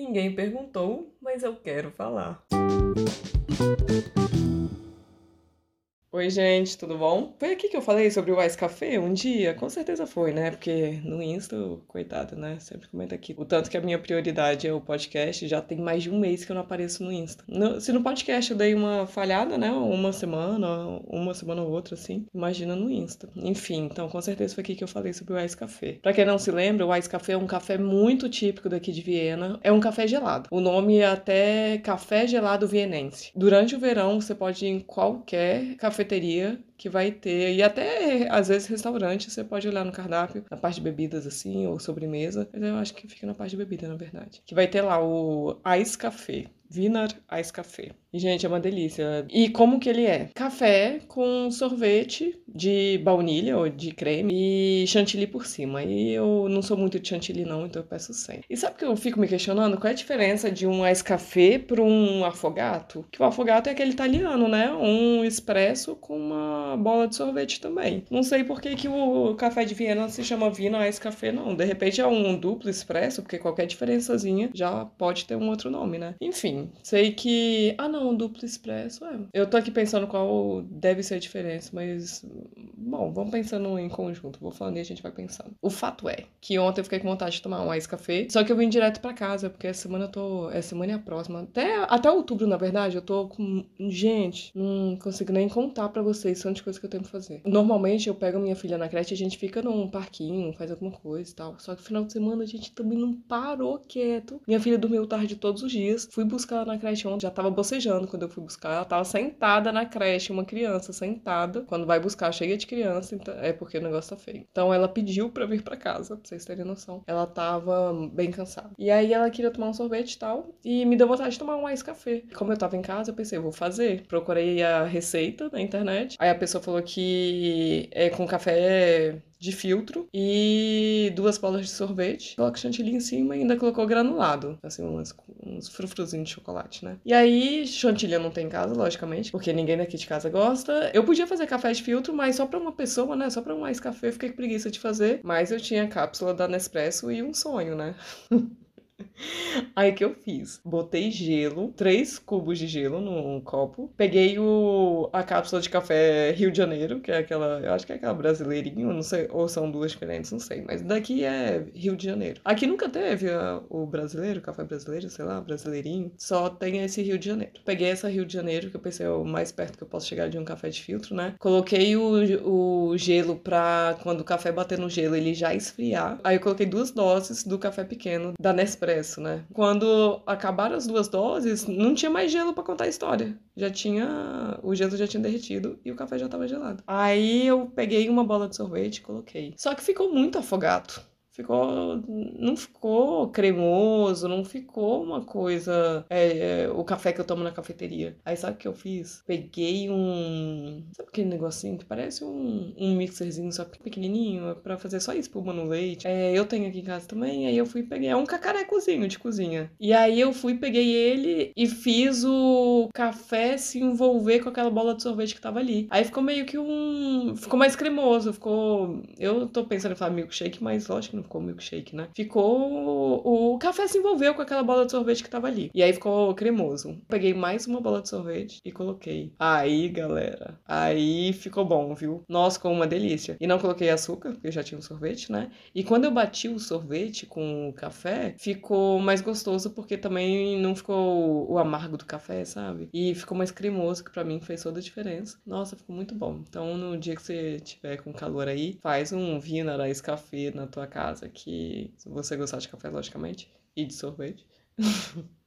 Ninguém perguntou, mas eu quero falar. Oi, gente, tudo bom? Foi aqui que eu falei sobre o Ice Café um dia? Com certeza foi, né? Porque no Insta, coitado, né? Sempre comenta aqui. O tanto que a minha prioridade é o podcast, já tem mais de um mês que eu não apareço no Insta. No, se no podcast eu dei uma falhada, né? Uma semana, uma semana ou outra, assim. Imagina no Insta. Enfim, então com certeza foi aqui que eu falei sobre o Ice Café. Pra quem não se lembra, o Ice Café é um café muito típico daqui de Viena. É um café gelado. O nome é até Café Gelado Vienense. Durante o verão, você pode ir em qualquer café cafeteria que vai ter, e até às vezes restaurante, você pode olhar no cardápio, na parte de bebidas assim, ou sobremesa, mas eu acho que fica na parte de bebida, na verdade. Que vai ter lá o Ice Café. Wiener Ice Café. E, gente, é uma delícia. E como que ele é? Café com sorvete de baunilha ou de creme e chantilly por cima. E eu não sou muito de chantilly, não, então eu peço sem. E sabe que eu fico me questionando? Qual é a diferença de um ice café para um afogato? Que o afogato é aquele italiano, né? Um espresso com uma bola de sorvete também. Não sei por que, que o café de Viena se chama Vina Ice Café, não. De repente é um duplo expresso, porque qualquer diferençazinha já pode ter um outro nome, né? Enfim, sei que. Ah, não duplo expresso, é. Eu tô aqui pensando qual deve ser a diferença, mas. Bom, vamos pensando em conjunto. Vou falando e a gente vai pensando. O fato é que ontem eu fiquei com vontade de tomar um ice café, só que eu vim direto para casa, porque essa semana eu tô. Essa semana é a próxima. Até, até outubro, na verdade, eu tô com. Gente, não consigo nem contar para vocês tantas coisas que eu tenho que fazer. Normalmente eu pego minha filha na creche e a gente fica num parquinho, faz alguma coisa e tal. Só que final de semana a gente também não parou quieto. Minha filha dormiu tarde todos os dias. Fui buscar ela na creche ontem, já tava bocejando quando eu fui buscar. Ela tava sentada na creche, uma criança sentada. Quando vai buscar, cheia de criança, então, é porque o negócio tá feio. Então ela pediu pra vir pra casa, pra vocês terem noção. Ela tava bem cansada. E aí ela queria tomar um sorvete e tal. E me deu vontade de tomar um ice café. Como eu tava em casa, eu pensei, vou fazer. Procurei a receita na internet. Aí a pessoa falou que é com café de filtro e duas bolas de sorvete. Coloca chantilly em cima e ainda colocou granulado, assim, uns, uns frufruzinhos de chocolate, né? E aí, chantilly não tem em casa, logicamente, porque ninguém daqui de casa gosta. Eu podia fazer café de filtro, mas só pra uma pessoa, né? Só pra um mais café, eu fiquei com preguiça de fazer. Mas eu tinha a cápsula da Nespresso e um sonho, né? Aí que eu fiz? Botei gelo, três cubos de gelo num copo. Peguei o, a cápsula de café Rio de Janeiro, que é aquela, eu acho que é aquela brasileirinho, não sei, ou são duas diferentes, não sei, mas daqui é Rio de Janeiro. Aqui nunca teve a, o brasileiro, café brasileiro, sei lá, brasileirinho, só tem esse Rio de Janeiro. Peguei essa Rio de Janeiro, que eu pensei é o mais perto que eu posso chegar de um café de filtro, né? Coloquei o, o gelo pra quando o café bater no gelo ele já esfriar. Aí eu coloquei duas doses do café pequeno da Nespresso Né? Quando acabaram as duas doses, não tinha mais gelo para contar a história. Já tinha. O gelo já tinha derretido e o café já tava gelado. Aí eu peguei uma bola de sorvete e coloquei. Só que ficou muito afogado ficou não ficou cremoso, não ficou uma coisa é, é, o café que eu tomo na cafeteria. Aí sabe o que eu fiz? Peguei um sabe aquele negocinho que parece um, um mixerzinho só pequenininho para fazer só espuma no leite. É, eu tenho aqui em casa também. Aí eu fui peguei é um cacarecozinho de cozinha. E aí eu fui peguei ele e fiz o café se envolver com aquela bola de sorvete que tava ali. Aí ficou meio que um ficou mais cremoso, ficou eu tô pensando em falar milkshake, mas lógico que não ficou milkshake, né? Ficou. O café se envolveu com aquela bola de sorvete que tava ali. E aí ficou cremoso. Peguei mais uma bola de sorvete e coloquei. Aí, galera. Aí ficou bom, viu? Nossa, ficou uma delícia. E não coloquei açúcar, porque já tinha um sorvete, né? E quando eu bati o sorvete com o café, ficou mais gostoso, porque também não ficou o amargo do café, sabe? E ficou mais cremoso, que para mim fez toda a diferença. Nossa, ficou muito bom. Então, no dia que você tiver com calor aí, faz um vinho esse café na tua casa casa que, você gostar de café, logicamente, e de sorvete,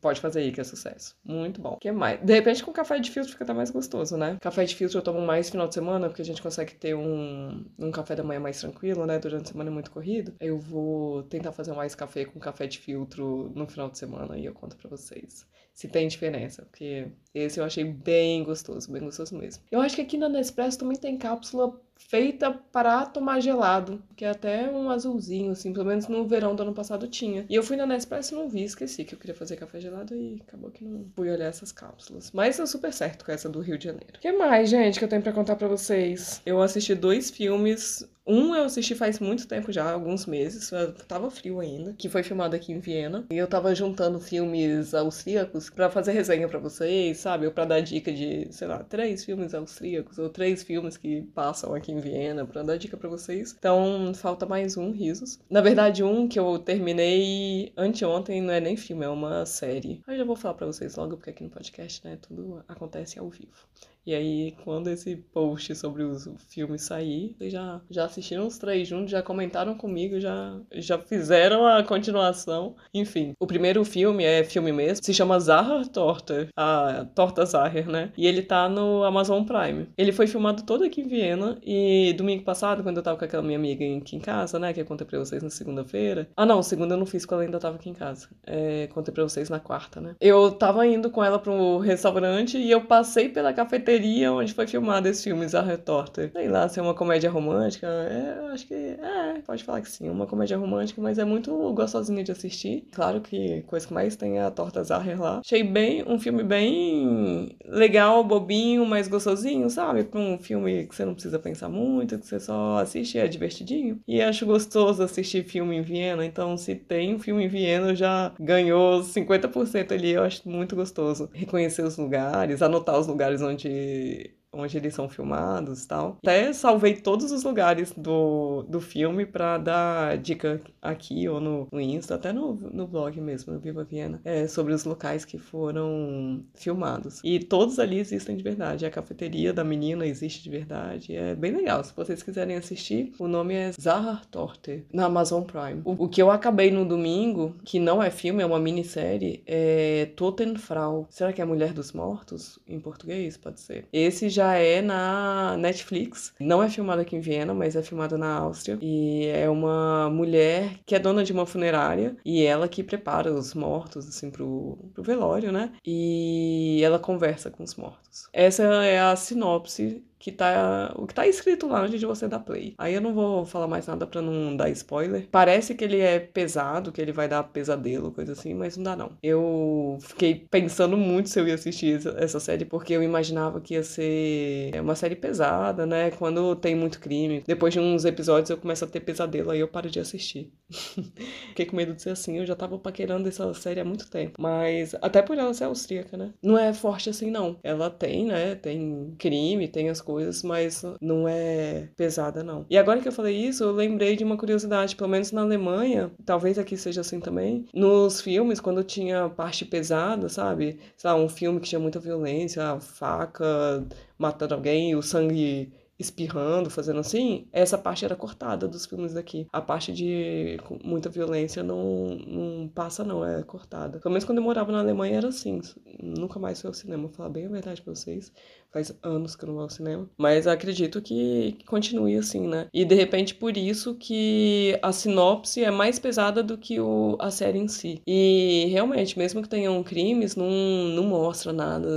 Pode fazer aí que é sucesso. Muito bom. O que mais? De repente com café de filtro fica até mais gostoso, né? Café de filtro eu tomo mais final de semana, porque a gente consegue ter um, um café da manhã mais tranquilo, né? Durante a semana é muito corrido. Eu vou tentar fazer mais café com café de filtro no final de semana e eu conto pra vocês se tem diferença, porque esse eu achei bem gostoso, bem gostoso mesmo. Eu acho que aqui na Nespresso também tem cápsula feita para tomar gelado, que é até um azulzinho, assim, pelo menos no verão do ano passado tinha. E eu fui na Nespresso e não vi, esqueci que eu queria fazer café gelado e acabou que não fui olhar essas cápsulas. Mas deu super certo com essa do Rio de Janeiro. O que mais, gente, que eu tenho para contar para vocês? Eu assisti dois filmes Um eu assisti faz muito tempo já, alguns meses, tava frio ainda, que foi filmado aqui em Viena. E eu tava juntando filmes austríacos para fazer resenha para vocês, sabe? Ou pra dar dica de, sei lá, três filmes austríacos ou três filmes que passam aqui em Viena, pra dar dica para vocês. Então, falta mais um, risos. Na verdade, um que eu terminei anteontem não é nem filme, é uma série. Eu já vou falar para vocês logo, porque aqui no podcast, né, tudo acontece ao vivo. E aí, quando esse post sobre os filmes sair, vocês já, já assistiram os três juntos, já comentaram comigo, já, já fizeram a continuação. Enfim, o primeiro filme é filme mesmo, se chama Zahar Torta, a Torta Zahar, né? E ele tá no Amazon Prime. Ele foi filmado todo aqui em Viena e domingo passado, quando eu tava com aquela minha amiga aqui em casa, né, que eu contei pra vocês na segunda-feira. Ah, não, segunda eu não fiz, porque ela ainda tava aqui em casa. É, contei pra vocês na quarta, né? Eu tava indo com ela pro restaurante e eu passei pela cafeteria cafeteria onde foi filmado esse filme, Zarra Retorta. Sei lá, se é uma comédia romântica, é, acho que é, pode falar que sim, uma comédia romântica, mas é muito gostosinha de assistir. Claro que coisa que mais tem é a Torta Zahra lá. Achei bem, um filme bem legal, bobinho, mas gostosinho, sabe? Pra um filme que você não precisa pensar muito, que você só assiste é divertidinho. E acho gostoso assistir filme em Viena, então se tem um filme em Viena, já ganhou 50% ali, eu acho muito gostoso. Reconhecer os lugares, anotar os lugares onde eh, onde eles são filmados e tal. Até salvei todos os lugares do, do filme para dar dica aqui ou no, no Insta, até no, no blog mesmo, no Viva Viena, é, sobre os locais que foram filmados. E todos ali existem de verdade. A cafeteria da menina existe de verdade. É bem legal. Se vocês quiserem assistir, o nome é Zahar Torte, na Amazon Prime. O, o, que eu acabei no domingo, que não é filme, é uma minissérie, é Totenfrau. Será que é Mulher dos Mortos? Em português, pode ser. Esse já já é na Netflix. Não é filmado aqui em Viena, mas é filmado na Áustria. E é uma mulher que é dona de uma funerária e ela que prepara os mortos, assim, pro, pro velório, né? E ela conversa com os mortos. Essa é a sinopse que tá o que tá escrito lá antes de você dar play. Aí eu não vou falar mais nada para não dar spoiler. Parece que ele é pesado, que ele vai dar pesadelo, coisa assim, mas não dá não. Eu fiquei pensando muito se eu ia assistir essa série porque eu imaginava que ia ser uma série pesada, né? Quando tem muito crime. Depois de uns episódios eu começo a ter pesadelo, aí eu paro de assistir. fiquei com medo de ser assim, eu já tava paquerando essa série há muito tempo. Mas até por ela ser austríaca, né? Não é forte assim não. Ela tem, né? Tem crime, tem as coisas coisas, mas não é pesada, não. E agora que eu falei isso, eu lembrei de uma curiosidade, pelo menos na Alemanha, talvez aqui seja assim também, nos filmes, quando tinha parte pesada, sabe? Sei lá, um filme que tinha muita violência, faca, matando alguém, o sangue espirrando, fazendo assim, essa parte era cortada dos filmes daqui. A parte de muita violência não, não passa, não, é cortada. Pelo menos quando eu morava na Alemanha era assim. Nunca mais fui ao cinema, vou falar bem a verdade pra vocês. Faz anos que eu não vou ao cinema. Mas acredito que, continue assim, né? E de repente por isso que a sinopse é mais pesada do que o, a série em si. E realmente, mesmo que tenham crimes, não, não mostra nada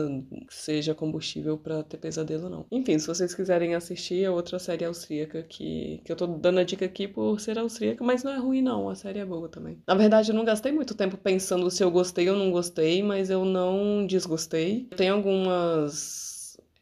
que seja combustível para ter pesadelo, não. Enfim, se vocês quiserem assistir a outra série austríaca que, que eu tô dando a dica aqui por ser austríaca, mas não é ruim, não. A série é boa também. Na verdade, eu não gastei muito tempo pensando se eu gostei ou não gostei, mas eu não desgostei. Tem algumas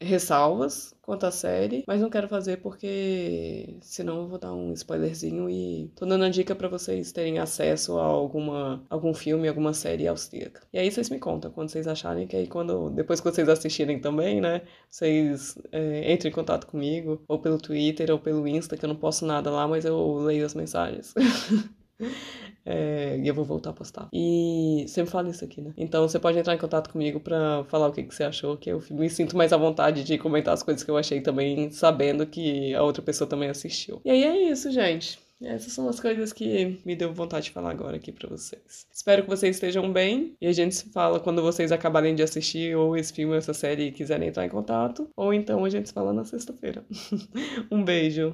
ressalvas quanto à série, mas não quero fazer porque senão eu vou dar um spoilerzinho e tô dando a dica para vocês terem acesso a alguma algum filme, alguma série austríaca. E aí vocês me contam quando vocês acharem que aí quando depois que vocês assistirem também, né, vocês é, entrem em contato comigo ou pelo Twitter ou pelo Insta, que eu não posto nada lá, mas eu leio as mensagens. É, e eu vou voltar a postar. E sempre falo isso aqui, né? Então você pode entrar em contato comigo pra falar o que, que você achou, que eu me sinto mais à vontade de comentar as coisas que eu achei também, sabendo que a outra pessoa também assistiu. E aí é isso, gente. Essas são as coisas que me deu vontade de falar agora aqui para vocês. Espero que vocês estejam bem e a gente se fala quando vocês acabarem de assistir ou esse filme essa série e quiserem entrar em contato, ou então a gente se fala na sexta-feira. um beijo.